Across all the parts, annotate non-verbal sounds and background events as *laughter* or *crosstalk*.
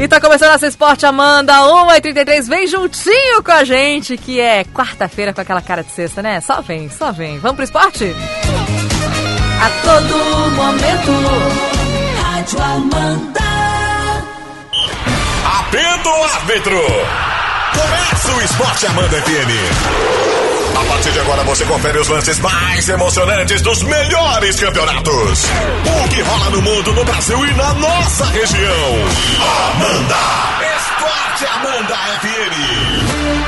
E tá começando essa Esporte Amanda, 1h33, vem juntinho com a gente, que é quarta-feira com aquela cara de sexta, né? Só vem, só vem. Vamos pro esporte? A todo momento, Rádio Amanda. Apito o árbitro! Começa o Esporte Amanda FM. A partir de agora você confere os lances mais emocionantes dos melhores campeonatos. O que rola no mundo, no Brasil e na nossa região. Amanda! Esporte Amanda FM.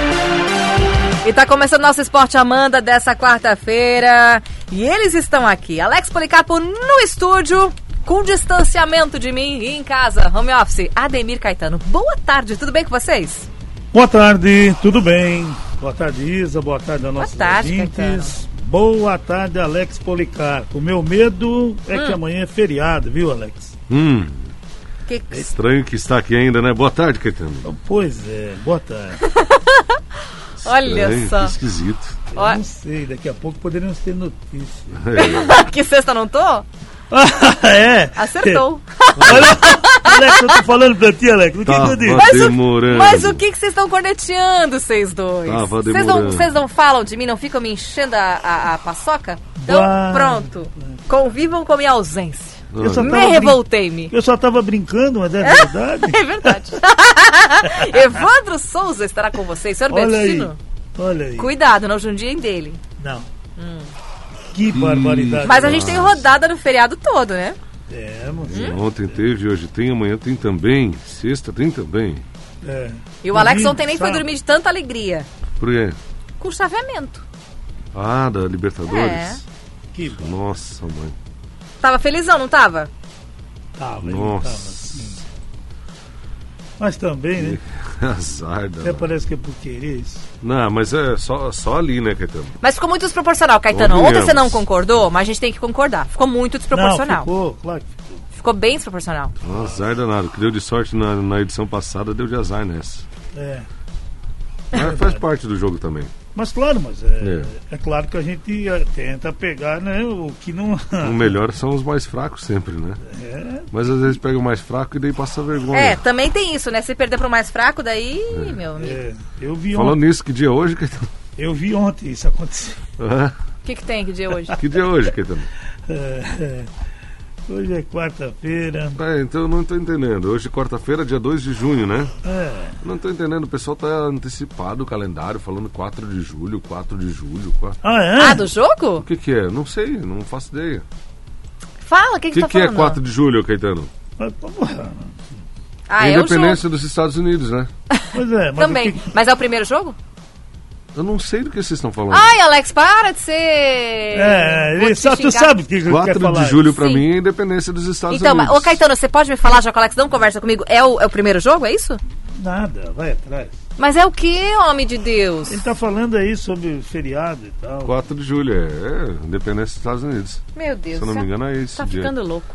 E tá começando nosso Esporte Amanda dessa quarta-feira. E eles estão aqui. Alex Policarpo no estúdio, com distanciamento de mim e em casa, home office. Ademir Caetano. Boa tarde, tudo bem com vocês? Boa tarde, tudo bem? Boa tarde, Isa. Boa tarde a nossos tarde, ouvintes. Boa tarde, Alex Policarpo. O meu medo é Hum. que amanhã é feriado, viu, Alex? Hum, Que- estranho que está aqui ainda, né? Boa tarde, Caetano. Pois é, boa tarde. *laughs* Olha Estranho, só. Que esquisito. Eu Ó. não sei, daqui a pouco poderíamos ter notícia. *laughs* É, *laughs* que sexta não tô? *laughs* é? Acertou. Olha, Alex, eu tô falando pra ti, Alex. O que, que eu disse? Mas o- demorando. Mas o que que vocês estão corneteando, vocês dois? Tava Vocês não, vocês não falam de mim, não ficam me enchendo a, a, a paçoca? Então, Bah. pronto. Convivam com a minha ausência. Eu só Me revoltei-me. Eu só tava brincando, mas é verdade. *laughs* É verdade. *laughs* Evandro Souza estará com vocês. Senhor Olha aí. Bertino, Olha aí. cuidado, não jundiem dele. Não. Que barbaridade. Mas a gente tem rodada no feriado todo, né? Temos. Ontem teve, hoje tem, amanhã tem também. Sexta tem também. É. E o Alex ontem nem foi dormir de tanta alegria. Por quê? Com chaveamento. Ah, da Libertadores? É. Que bom. Nossa, mãe. Tava felizão, não tava? Tava, Nossa. tava assim. Mas também, né? *laughs* Azar da... Até parece que é por querer isso. Não, mas é só, só ali, né, Caetano? Mas ficou muito desproporcional, Caetano. Ontem você não concordou, mas a gente tem que concordar. Ficou muito Não, desproporcional. ficou, claro que ficou. Ficou bem desproporcional. Um azar danado. O que deu de sorte na, na edição passada, deu de azar nessa. É. Mas faz parte do jogo também. Mas claro, mas é, é. claro que a gente eh, tenta pegar né, o que não. *laughs* O melhor são os mais fracos sempre, né? É, Mas às vezes pega o mais fraco e daí passa vergonha. É, também tem isso, né? Se perder pro mais fraco, daí, meu amigo. é, eu vi Falando ontem. nisso, que dia é hoje, Caetano? Eu vi ontem isso acontecer. O que, que tem que dia hoje? Que dia é hoje, Caetano? *laughs* É, é. Hoje é quarta-feira. É, então eu não tô entendendo. Hoje, quarta-feira, dia 2 de junho, né? É, não tô entendendo. O pessoal tá antecipado o calendário, falando 4 de julho, 4 de julho. 4... Ah, é? Ah, do jogo? O que que é? Não sei, não faço ideia. Fala, o que, O que, que, tá que é falando? 4 de julho, Caetano? Mas, porra, Ah, é o jogo. Independência dos Estados Unidos, né? Pois é, mas Também. o que- Mas é o primeiro jogo? Eu não sei do que vocês estão falando. Ai, Alex, para de ser. É, Vou ele te só, tu sabe o que ele quer 4 falar. de julho pra Sim. mim é a independência dos Estados Então, mas, Unidos. ô Caetano, você pode me falar, já que o Alex não conversa comigo, é o, é o primeiro jogo, é isso? Nada, vai atrás. Mas é o que, homem de Deus? Ele tá falando aí sobre o feriado e tal. 4 de julho, é, é independência dos Estados Unidos. Meu Deus, Se eu não você me engano é esse tá dia. ficando louco.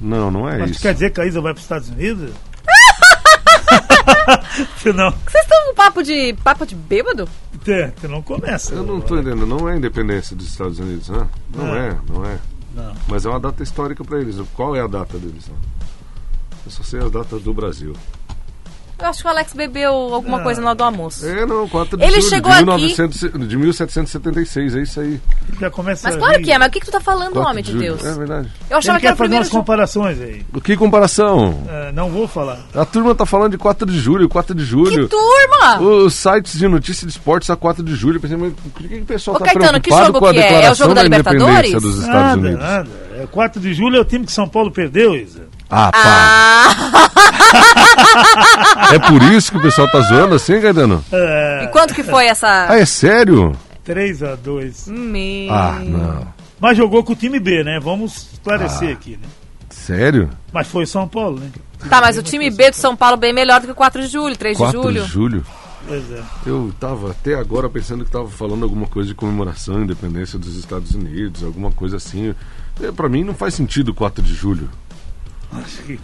Não, não é Mas isso. quer dizer que a Isa vai para os Estados Unidos? *laughs* não, Vocês estão com papo de. papo de bêbado? que que não começa. Eu não tô entendendo, não é a independência dos Estados Unidos, né? Não Não. é, não é. Não. Mas é uma data histórica pra eles. Qual é a data deles? né? Eu só sei as datas do Brasil. Eu acho que o Alex bebeu alguma Ah. coisa na hora do almoço. É, não, 4 de Ele julho chegou de, aqui- 1900 de 1776, é isso aí. Ele já começa Mas claro que é, mas o que, que tu tá falando, 4 homem de. Deus? É verdade. Eu achava Ele que era quer o fazer umas comparações aí. O que comparação? É, não vou falar. A turma tá falando de 4 de julho, 4 de Que julho. turma! Os sites de notícia de esportes a 4 de julho. Pensei, mas por que, que o pessoal Ô, tá Caetano, que preocupado jogo com a que é? É o declaração jogo da independência Libertadores? dos Estados Nada, Unidos? nada. É 4 de julho é o time que São Paulo perdeu, Isa. Ah, pá. Ah! *laughs* É por isso que o pessoal tá zoando assim, Caetano? É, E quanto que foi essa. Ah, é sério? 3 a 2 Meu... Ah, não. Mas jogou com o time B, né? Vamos esclarecer Ah. aqui, né? Sério? Mas foi São Paulo, né? Tá, mas o time B do São Paulo bem melhor do que o 4 de julho, 3 de 4 julho. de julho? Pois é. Eu tava até agora pensando que tava falando alguma coisa de comemoração, independência dos Estados Unidos, alguma coisa assim. É, Pra mim não faz sentido 4 de julho. Acho que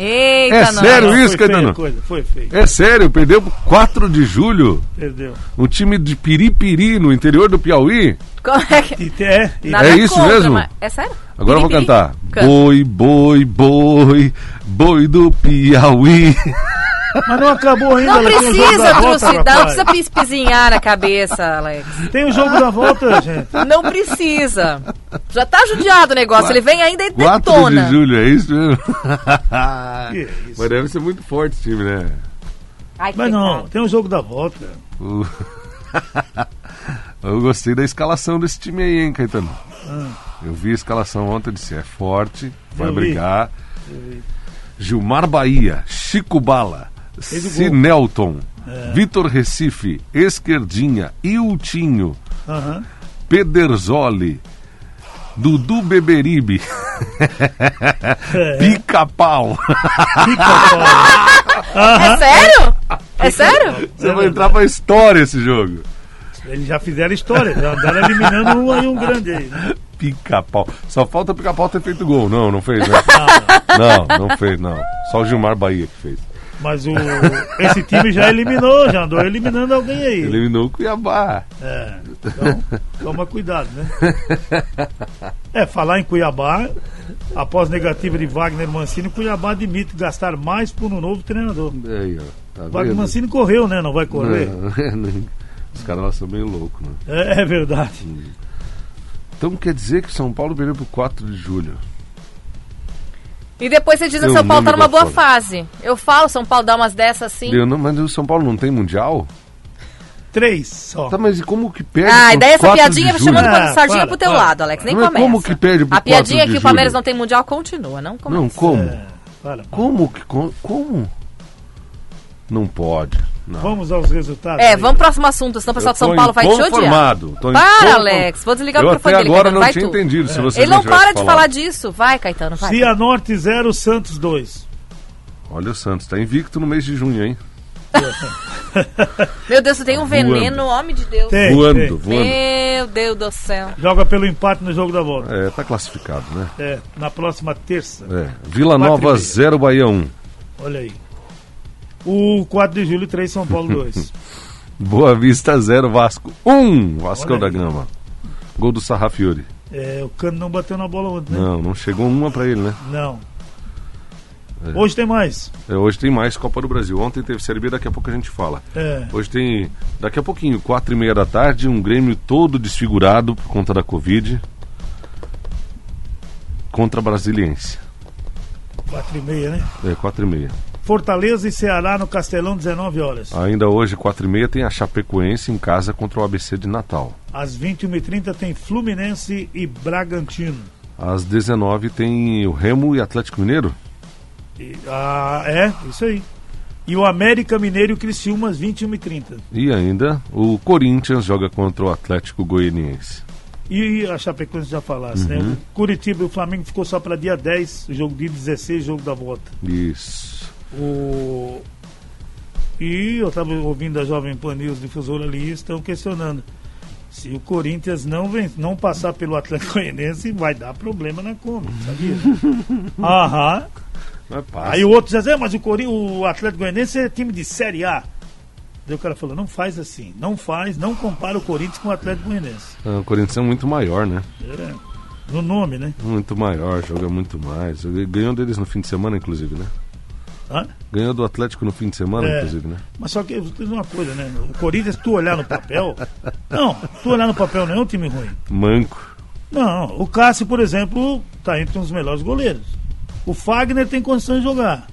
Eita, É não. sério Não, isso, Caetano? foi feio. É sério, perdeu pro 4 de julho. Perdeu. Um time de Piripiri, no interior do Piauí. Como é que... É, Nada É isso contra, mesmo? mas- É sério? Agora eu vou Piripiri? cantar. Canta. Boi, boi, boi, boi do Piauí. *laughs* mas não acabou ainda. Não precisa, trucidar, não precisa pispizinhar na cabeça, Alex. Tem o jogo da volta, gente. Não precisa. Já tá judiado o negócio, ele vem ainda e 4 detona. de julho, é isso mesmo? *laughs* Que isso. Mas deve ser muito forte esse time, né? Ai, Mas não, tem o jogo da volta. *laughs* Eu gostei da escalação desse time aí, hein, Caetano? Eu vi a escalação ontem, disse, é forte, vai Eu vi. brigar. Gilmar Bahia, Chico Bala, Sinelton, Vitor Recife, Esquerdinha, Iltinho, Aham. Pederzoli, Dudu Beberibe, É, Pica-Pau. fora. *laughs* É sério? É sério? Você vai entrar pra história esse jogo. Eles já fizeram história, já andaram eliminando um aí, um grande aí. Né? Pica-pau. Só falta o pica-pau ter feito gol. Não, não fez, né? Não, não fez, não. Só o Gilmar Bahia que fez. Mas o, esse time já eliminou, já andou eliminando alguém aí. Eliminou o Cuiabá. É, então, toma cuidado, né? É, falar em Cuiabá, após negativa de Wagner Mancini, Cuiabá admite gastar mais por um novo treinador. Aí, ó. Tá Wagner? Mancini correu, né? Não vai correr? Não, *laughs* Os caras lá são meio loucos, né? É, é verdade. Então quer dizer que São Paulo perdeu pro 4 de julho. E depois você diz que São Paulo tá não numa me boa fase. Eu falo, São Paulo dá umas dessas assim. Eu não, mas o São Paulo não tem mundial? Três só. Tá, mas e como que perde? Ah, e daí essa 4 de piadinha julho? chamando Ah, sardinha para, pro teu para. lado, Alex. Nem Mas começa. como que perde pro A piadinha 4 de que o Palmeiras não tem mundial continua, não começa. Não, como? É, para, para. Como que. co- Como? Não pode. Não. Vamos aos resultados. É, aí. vamos pro próximo assunto, senão o pessoal de São Paulo vai te odiar. tô Para, Alex. Vou desligar Eu o até microfone dele, agora Caetano. não tinha tu. entendido se você Ele não para de falar disso. Vai, Caetano, vai. Cianorte 0, Santos 2. Olha o Santos, tá invicto no mês de junho, hein? Meu Deus, tu tem um veneno, homem de Deus. Tem, voando, tem. voando. Meu Deus do céu. Joga pelo empate no jogo da volta. É, tá classificado, né? É, na próxima terça. É. Vila Nova meia. 0, Bahia 1. Olha aí. O 4 de julho, 3 São Paulo 2. *laughs* Boa Vista 0, Vasco 1. Vascão Olha da aí. Gama. Gol do Sarrafiori. é, o Cano não bateu na bola ontem, né? Não, não chegou uma pra ele, né? Não. Hoje tem mais. É, hoje tem mais Copa do Brasil. Ontem teve Série B, daqui a pouco a gente fala. É. Hoje tem, daqui a pouquinho, quatro e meia da tarde, um Grêmio todo desfigurado por conta da Covid. Contra a Brasiliense. 4 e meia, né? É, quatro e meia. Fortaleza e Ceará no Castelão, 19 horas. Ainda hoje, quatro e meia, tem a Chapecoense em casa contra o ABC de Natal. Às 21h30 tem Fluminense e Bragantino. Às 19 tem o Remo e Atlético Mineiro. E, ah, é, isso aí. E o América Mineiro e o Criciúma às 21h30. E ainda o Corinthians joga contra o Atlético Goianiense. E a Chapecoense já falasse, Uhum. né? O Curitiba e o Flamengo ficou só para dia 10, o jogo dia 16, jogo da volta. Isso. O... E eu estava ouvindo a Jovem Pan News Difusora ali, estão questionando. Se o Corinthians não, vem, não passar pelo Atlético Goianiense, vai dar problema na Kombi, sabia? *laughs* Aham. Aí o outro já dizia, mas o, Corin... o Atlético Goianiense é time de Série A. Daí o cara falou, não faz assim, não faz, não compara o Corinthians com o Atlético Goianiense. Ah, O Corinthians é muito maior, né? É, no nome, né? Muito maior, joga muito mais. Ganhou deles no fim de semana, inclusive, né? Hã? Ganhou do Atlético no fim de semana, É. inclusive, né? Mas só que eu vou dizer uma coisa, né? O Corinthians, tu olhar no papel. *laughs* Não, tu olhar no papel não é um time ruim. Manco. Não, o Cássio, por exemplo, tá entre os melhores goleiros. O Fagner tem condições de jogar.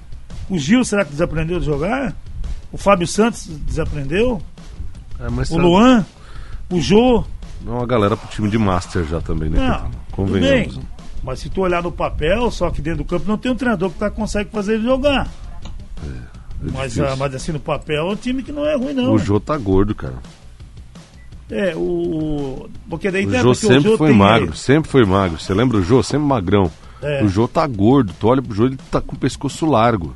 O Gil, será que desaprendeu de jogar? O Fábio Santos desaprendeu? É, O Luan? O Jô? É uma galera pro time de Master já também, né? Não, tudo bem. Convenhamos. Mas se tu olhar no papel, só que dentro do campo não tem um treinador que tá, consegue fazer ele jogar. É mas, difícil. ah, mas assim, no papel é um time que não é ruim, não. O né? Jô tá gordo, cara. É, o. o- Porque daí O Jô porque sempre Jô foi magro, sempre foi magro. Você lembra o Jô? Sempre magrão. É. O Jô tá gordo. Tu olha pro Jô, ele tá com o pescoço largo.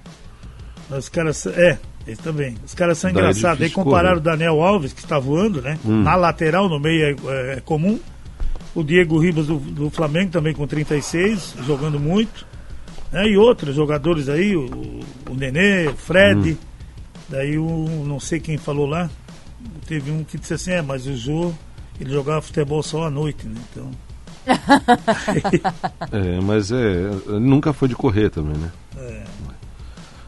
Os caras. É, eles também. Os caras são Daí é engraçados. Aí difícil compararam correr. o Daniel Alves, que está voando, né? Hum. Na lateral, no meio é, é- é comum. O Diego Ribas do, do Flamengo também com 36, jogando muito. Né? E outros jogadores aí, o, o Nenê, o Fred. Daí o não sei quem falou lá. Teve um que disse assim, é, mas o Jô, ele jogava futebol só à noite, né? Então. *laughs* É, mas é. Nunca foi de correr também, né?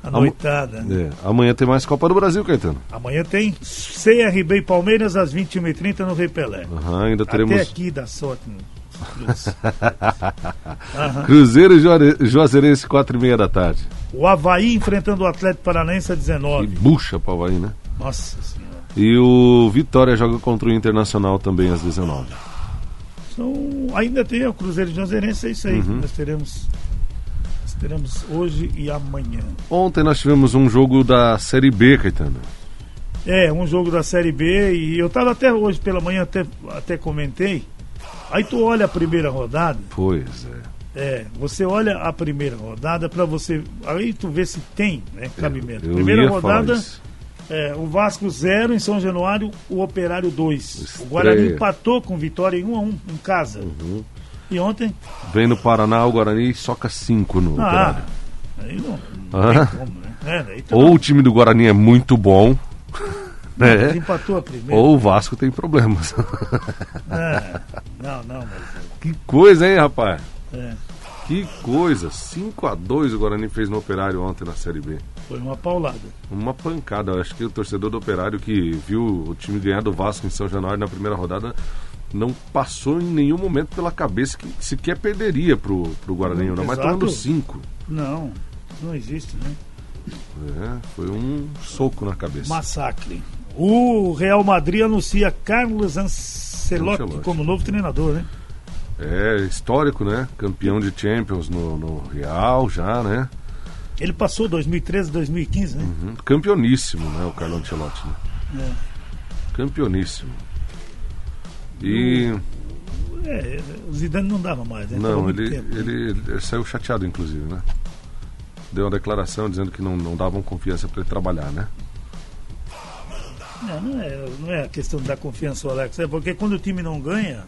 A noitada. né? É. Amanhã tem mais Copa do Brasil, Caetano. Amanhã tem CRB e Palmeiras às 21h30 no Rei Pelé. Aham, ainda teremos. Até aqui dá sorte. né? Cruz. Cruzeiro e Juazeirense, 4 e meia da tarde. O Havaí enfrentando o Atlético Paranaense às Que 19 bucha pra Havaí, né? Nossa senhora. E o Vitória joga contra o Internacional também às 19 São, ainda tem o Cruzeiro de Juazeirense, é isso aí. Uhum. Nós teremos, teremos hoje e amanhã. Ontem nós tivemos um jogo da Série B, Caetano. É, um jogo da Série B e eu tava até hoje pela manhã, até, até comentei. Aí tu olha a primeira rodada, Pois é. é, você olha a primeira rodada para você. Aí tu vê se tem, né, cabimento. Eu primeira rodada, é, o Vasco 0 em São Januário, o Operário 2. O. Guarani empatou com vitória em 1 a 1 em casa. Uhum. E ontem, Vem no Paraná, o Guarani soca 5 no ah, Operário. aí não, não Ah. tem como, né? É, Ou o time do Guarani é muito bom, né? mas empatou a primeira. Ou o Vasco tem problemas. *laughs* É, não, não, mas que coisa, hein, rapaz? é, Que coisa. 5 a 2 o Guarani fez no Operário ontem na Série B. foi uma paulada. Uma pancada. Eu acho que o torcedor do Operário que viu o time ganhar do Vasco em São Januário na primeira rodada não passou em nenhum momento pela cabeça que sequer perderia pro, pro Guarani, não, mas Exato. tomando 5. Não, não existe, né? É, foi um soco na cabeça. Massacre. O Real Madrid anuncia Carlos Ancelotti, Ancelotti. como novo treinador, né? É histórico, né? Campeão de Champions no, no Real já, né? Ele passou 2013, 2015, né? Uhum. Campeoníssimo, né? O Carlo Ancelotti, né? É. Campeoníssimo. E É, o Zidane não dava mais, né? Não, ele, tempo. ele, ele saiu chateado, inclusive, né? Deu uma declaração dizendo que não, não davam confiança para ele trabalhar, né? Não, não é, não é a questão da confiança, Alex. É porque quando o time não ganha,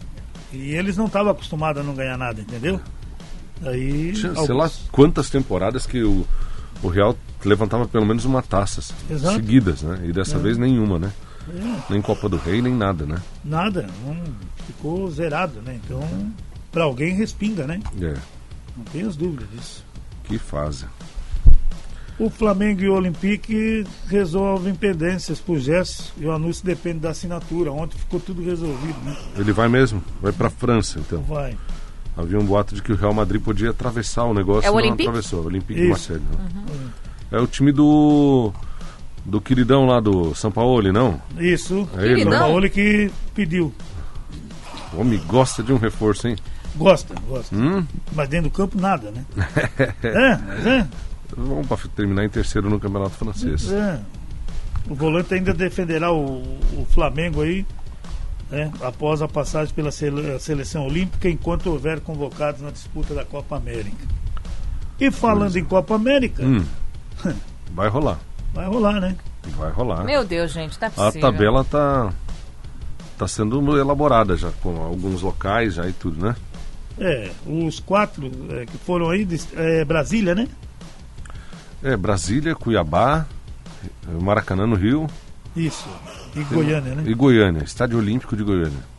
e eles não estavam acostumados a não ganhar nada, entendeu? Aí. Sei alguns- lá quantas temporadas que o, o Real levantava pelo menos uma taça Exato. seguidas, né? E dessa vez nenhuma, né? É, Nem Copa do Rei, nem nada, né? nada, não, ficou zerado, né? Então, pra alguém respinga, né? É, Não tenho as dúvidas disso. que fase. O Flamengo e o Olympique resolvem pendências por gesto e o anúncio depende da assinatura. Ontem ficou tudo resolvido, né? Ele vai mesmo? Vai pra França, então. Vai. Havia um boato de que o Real Madrid podia atravessar o negócio É o não Olympique? atravessou. O Olympique de Isso. Marseille. né? É o time do do queridão lá do São Paulo, não? Isso. É ele, o né? Paulo que pediu. O homem gosta de um reforço, hein? Gosta, gosta. Hum? Mas dentro do campo nada, né? *laughs* é, mas é. Vamos pra terminar em terceiro no Campeonato Francês. É. O volante ainda defenderá o, o Flamengo aí, né, após a passagem pela sele- seleção olímpica, enquanto houver convocados na disputa da Copa América. E falando em Copa América, Hum. *laughs* Vai rolar. vai rolar, né? Vai rolar. Meu Deus, gente, não é A possível. tabela tá tá sendo elaborada já com alguns locais já e tudo, né? É, os quatro é, que foram aí, de- é, Brasília, né? É, Brasília, Cuiabá, Maracanã no Rio Isso. E Goiânia, né? e Goiânia, Estádio Olímpico de Goiânia.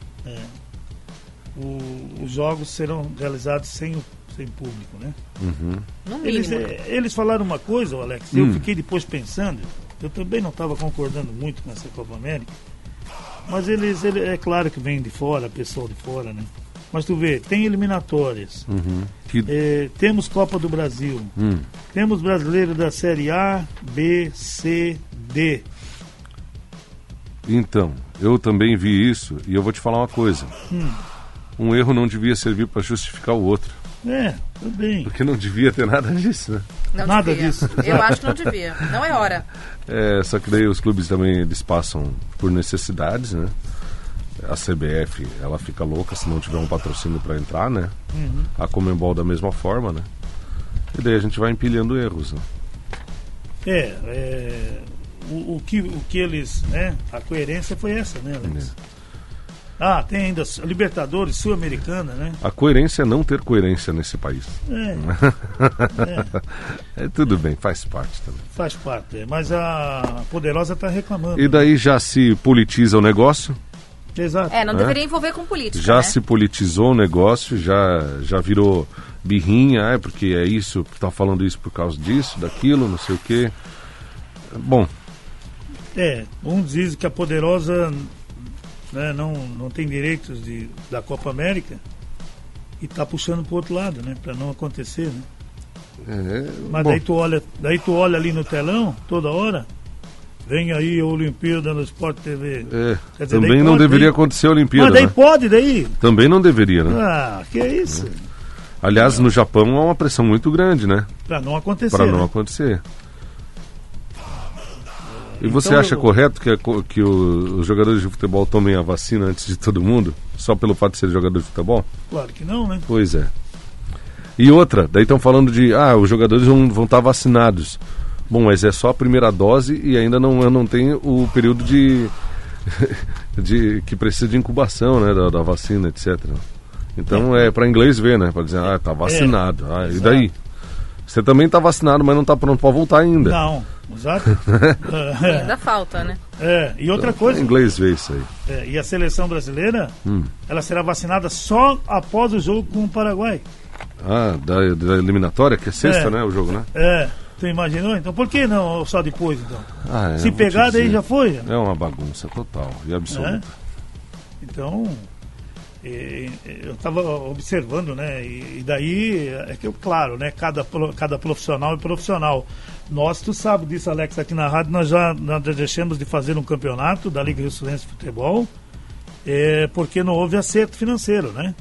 O- os jogos serão realizados sem, o- sem público, né? Uhum. Eles, mínimo. eh, eles falaram uma coisa, Alex, Hum. eu fiquei depois pensando, eu também não estava concordando muito com essa Copa América, mas eles, ele, é claro que vem de fora, pessoal de fora, né? Mas tu vê, tem eliminatórias, Uhum. Que, eh, temos Copa do Brasil, hum, temos brasileiro da Série A, B, C, D. Então, eu também vi isso e eu vou te falar uma coisa. Hum. Um erro não devia servir para justificar o outro, É, tudo bem. porque não devia ter nada disso, né? Não Nada devia. disso. *laughs* Eu acho que não devia. Não é hora. É, só que daí os clubes também eles passam por necessidades, né? A CBF, ela fica louca se não tiver um patrocínio para entrar, né? Uhum. A Comembol da mesma forma, né? E daí a gente vai empilhando erros, né? É, é, o, o que, o que eles, né? A coerência foi essa, né, Alex? Ah, tem ainda Libertadores, Sul-Americana, né? A coerência é não ter coerência nesse país. É, *laughs* É tudo bem, faz parte também. faz parte. é. Mas a Poderosa está reclamando. E daí já se politiza o negócio, Exato. É, não É? deveria envolver com política, já né? se politizou o negócio, já, já virou birrinha, é porque é isso, tá falando isso por causa disso, daquilo, não sei o quê. Bom, É, uns dizem que a Poderosa né, não, não tem direitos de, da Copa América e tá puxando pro outro lado, né? Para não acontecer, né? é, Mas bom, daí tu olha, daí tu olha ali no telão toda hora, vem aí a Olimpíada no Sport TV. é, dizer, também não pode, deveria daí- acontecer a Mas Olimpíada, daí né? pode, daí. Também não deveria, né? Ah, que é isso? Aliás, no Japão há uma pressão muito grande, né? Para não acontecer. Para não né? acontecer. E você Então, acha eu- correto que, que o- os jogadores de futebol tomem a vacina antes de todo mundo? Só pelo fato de ser jogador de futebol? Claro que não, né? Pois é. E outra, daí estão falando de, ah, os jogadores vão, vão estar vacinados. Bom, mas é só a primeira dose e ainda não, não tem o período de, *laughs* de que precisa de incubação, né, da, da vacina, etc. Então é, para inglês ver, né, para dizer, ah, tá vacinado. ah, e daí? Você também tá vacinado, mas não tá pronto para voltar ainda. Não, exato. é, *laughs* Ainda falta, né? é, e outra Para coisa, inglês ver isso aí. é, e a seleção brasileira, Hum. ela será vacinada só após o jogo com o Paraguai. Ah, da, da eliminatória, que é sexta, É. né, o jogo, né? É, tu imaginou? Então por que não só depois, então? Ah, é, Se pegar, daí já foi. É uma bagunça total e absoluta. né? Então, eh, eu estava observando, né? E, daí, é que eu, claro, né? Cada, cada profissional é profissional. Nós, tu sabe disso, Alex, aqui na rádio, nós já, nós já deixamos de fazer um campeonato da Liga Rio Sulense de Futebol, eh, porque não houve acerto financeiro, né?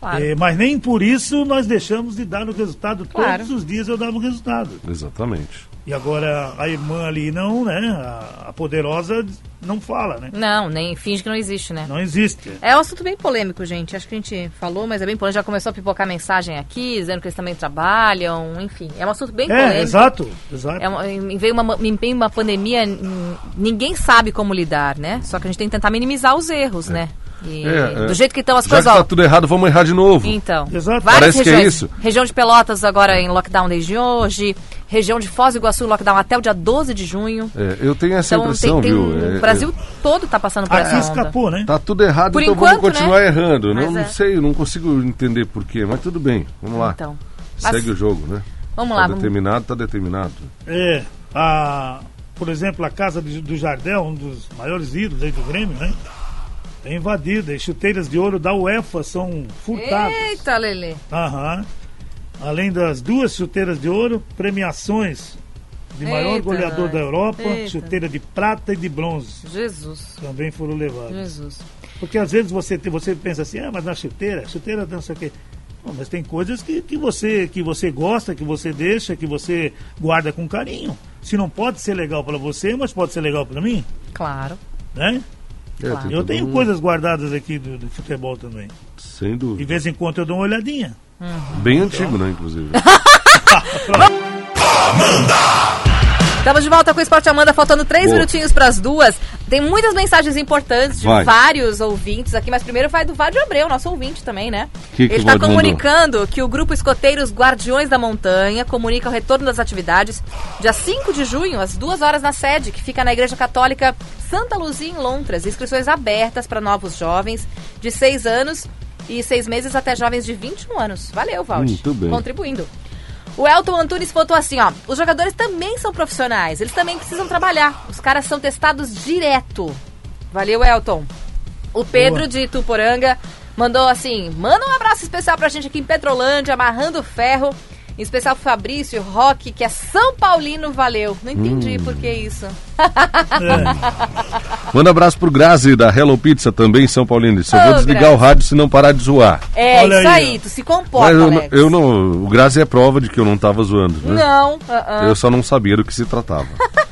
Claro. Eh, mas nem por isso nós deixamos de dar o resultado. Claro. Todos os dias eu dava o resultado. Exatamente. E agora a irmã ali não, né? A, a poderosa não fala, né? Não, nem finge que não existe, né? Não existe. É um assunto bem polêmico, gente. Acho que a gente falou, mas é bem polêmico. Já começou a pipocar mensagem aqui, dizendo que eles também trabalham, enfim. É um assunto bem É, polêmico. exato, exato. É uma, em- veio uma, veio uma pandemia, ninguém sabe como lidar, né? Só que a gente tem que tentar minimizar os erros, né? E É, é. do jeito que estão as Já coisas, que ó. tá tudo errado, vamos errar de novo. Então, Exato. várias Parece que é regiões. isso. Região de Pelotas agora em lockdown desde hoje. Região de Foz do Iguaçu em lockdown até o dia 12 de junho. É, eu tenho essa Então impressão, tem, tem viu? um- É, o Brasil todo tá passando por Aqui essa onda. escapou, né? Tá tudo errado, Por então enquanto, vamos continuar né? errando. Não, Mas não é. sei, não consigo entender porquê, mas tudo bem, vamos lá. Então, Segue o jogo, né? vamos tá lá. Determinado, tá determinado. É, a, por exemplo, a casa do, do Jardel, um dos maiores ídolos aí do Grêmio, né? É invadida e chuteiras de ouro da UEFA são furtadas. Eita, Lele. Aham. Além das duas chuteiras de ouro, premiações de maior Eita, goleador nós. da Europa, Eita. chuteira de prata e de bronze Jesus. também foram levadas. Jesus. Porque às vezes você, você pensa assim, ah, mas na chuteira, chuteira não sei o quê. Não, mas tem coisas que, que, você, que você gosta, que você deixa, que você guarda com carinho. Se não pode ser legal para você, mas pode ser legal para mim, Claro. né? É, Claro. Eu tenho um- coisas guardadas aqui do, do futebol também. Sem De dúvida. vez em quando eu dou uma olhadinha. Bem antigo, né, inclusive. *laughs* Estamos de volta com o Esporte Amanda, faltando três Boa. minutinhos para as duas. Tem muitas mensagens importantes de Vai. vários ouvintes aqui, mas primeiro vai do Vádio Abreu, nosso ouvinte também, né? Que Ele está comunicando que o grupo Escoteiros Guardiões da Montanha comunica o retorno das atividades dia 5 de junho, às duas horas na sede, que fica na Igreja Católica Santa Luzia, em Lontras. Inscrições abertas para novos jovens de 6 anos e 6 meses até jovens de 21 anos. Valeu, Valde. Muito bem. Contribuindo. O Elton Antunes botou assim, ó. Os jogadores também são profissionais, eles também precisam trabalhar. Os caras são testados direto. Valeu, Elton. O Pedro Boa. de Tuporanga mandou assim: manda um abraço especial pra gente aqui em Petrolândia, amarrando ferro. Em especial pro Fabrício Roque, que é São Paulino, valeu. Não entendi por que isso. É, Manda abraço pro Grazi da Hello Pizza, também São Paulino. Só Ô, vou desligar Grazi. o rádio se não parar de zoar. É, Olha isso aí, tu se comporta, Mas eu, não- Alex. eu não. O Grazi é prova de que eu não tava zoando, né? Não, ah, ah. Eu só não sabia do que se tratava. *laughs*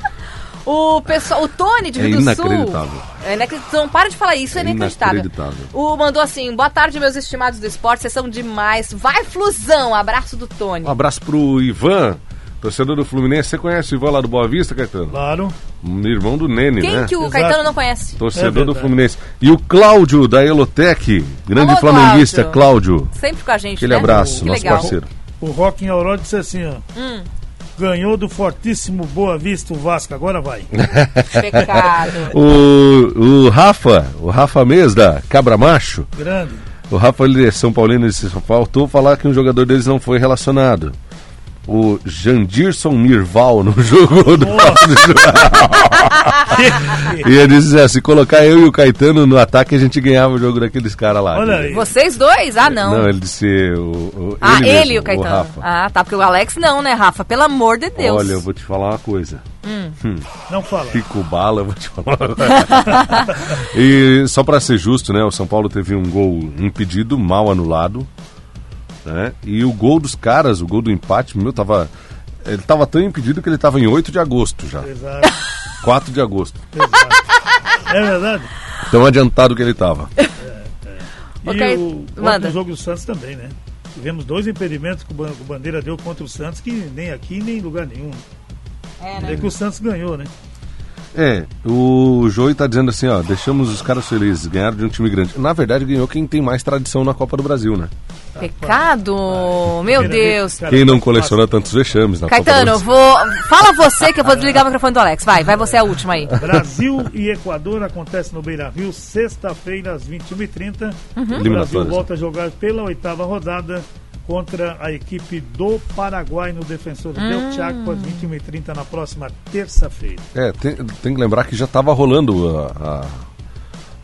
O pessoal, o Tony de É Rio do Sul. inacreditável. É inacreditável. Não para de falar isso, é, É inacreditável. inacreditável. O mandou assim: boa tarde, meus estimados do esporte, vocês são demais. Vai, Flusão! Abraço do Tony. Um abraço pro Ivan, Torcedor do Fluminense, você conhece o Ivan lá do Boa Vista, Caetano? Claro. Um irmão do Nene, Quem né? que o Exato. Caetano não conhece? Torcedor É do. Fluminense. E o Cláudio da Elotec, grande Alô, flamenguista, Cláudio. Cláudio. Sempre com a gente, Aquele né? abraço, que nosso legal. parceiro. O Rock em Aurora disse assim, ó. Hum. Ganhou do fortíssimo Boa Vista o Vasco, agora vai. Pecado. *laughs* O, o Rafa, o Rafa Mesda, Cabra Macho. Grande. O Rafa ele é São Paulino disse, faltou falar que um jogador deles não foi relacionado. O Jandirson Mirval no *laughs* jogo do *laughs* E ele disse assim, se colocar eu e o Caetano no ataque, a gente ganhava o jogo daqueles caras lá. Olha aí. Vocês dois? Ah, não. Não, ele disse o, o- ah, ele, ele, mesmo, o Caetano. Rafa. ah, tá. Porque o Alex não, né, Rafa? Pelo amor de Deus. Olha, eu vou te falar uma coisa. Não fala. Rico Bala, eu vou te falar. *laughs* e só pra ser justo, né? O São Paulo teve um gol impedido, mal anulado. Né? E o gol dos caras, o gol do empate, meu, tava. Ele tava tão impedido que ele tava em 8 de agosto já. Exato. 4 de agosto. É verdade. Tão adiantado que ele tava. E Ok, o outro jogo do Santos também, né? Tivemos dois impedimentos que o Ban- o Bandeira deu contra o Santos, que nem aqui, nem em lugar nenhum. É, É né? que o Santos ganhou, né? É, o Joey tá dizendo assim, ó, deixamos os caras felizes, ganharam de um time grande. Na verdade, ganhou quem tem mais tradição na Copa do Brasil, né? Pecado. Meu Deus. Quem não tá coleciona tantos vexames na Caetano, vou. Fala você que eu vou desligar o microfone do Alex. Vai, vai você a última aí. Brasil e Equador acontece no Beira Rio, sexta-feira, às 21h30. Uhum. O Brasil volta a jogar pela oitava rodada contra a equipe do Paraguai no Defensor Hum. del Chaco, às 21h30 na próxima terça-feira. É, tem, tem que lembrar que já tava rolando a, a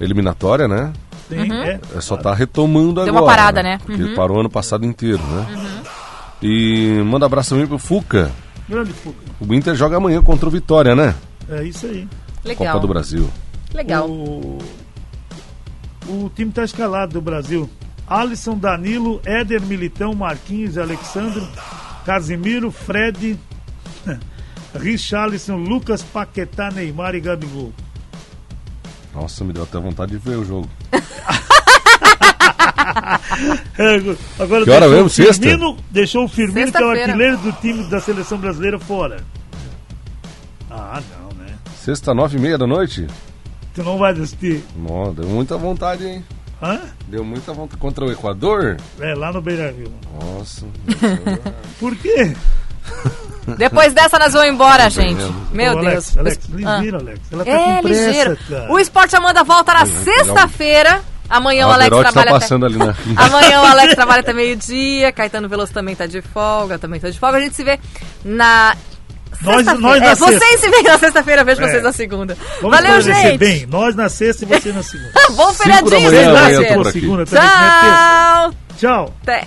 eliminatória, né? Tem, é, É só tá retomando agora. Deu uma parada, né? Porque Uhum. parou ano passado inteiro, né? E manda abraço também pro Fuca. grande Fuca. O Inter joga amanhã contra o Vitória, né? É isso aí. Legal. Copa do Brasil. Legal. O, o time está escalado do Brasil. Alisson, Danilo, Éder, Militão, Marquinhos, Alexandro, Casimiro, Fred, *laughs* Richarlison, Lucas, Paquetá, Neymar e Gabigol. Nossa, me deu até vontade de ver o jogo. *laughs* Agora Que hora deixou mesmo? o Sexta? Firmino, deixou o Firmino, que é o artilheiro do time da seleção brasileira, fora. Ah, não, né? Sexta, nove e meia da noite? Tu não vai assistir. Nossa, deu muita vontade, hein? Hã? Deu muita vontade. Contra o Equador? É, lá no Beira Rio. Nossa. Por quê? *laughs* Depois dessa nós vamos embora, gente. Meu Ô, Deus. Alex, Alex, Ah. ligeiro, Alex. Ela tá É, pressa, ligeiro. O Esporte Amanda volta na sexta-feira. Amanhã o A Alex tá trabalha até... passando ali na... *laughs* Amanhã o Alex trabalha até meio-dia. Caetano Veloso também tá de folga. Também tá de folga. A gente se vê na. Nós- sexta-feira. nós na é, vocês sexta. se veem na sexta-feira, vejo É. vocês na segunda. Vamos Valeu, gente. bem. Nós na sexta e você na segunda. *laughs* Bom feriadinho. Tchau. Tchau. Até.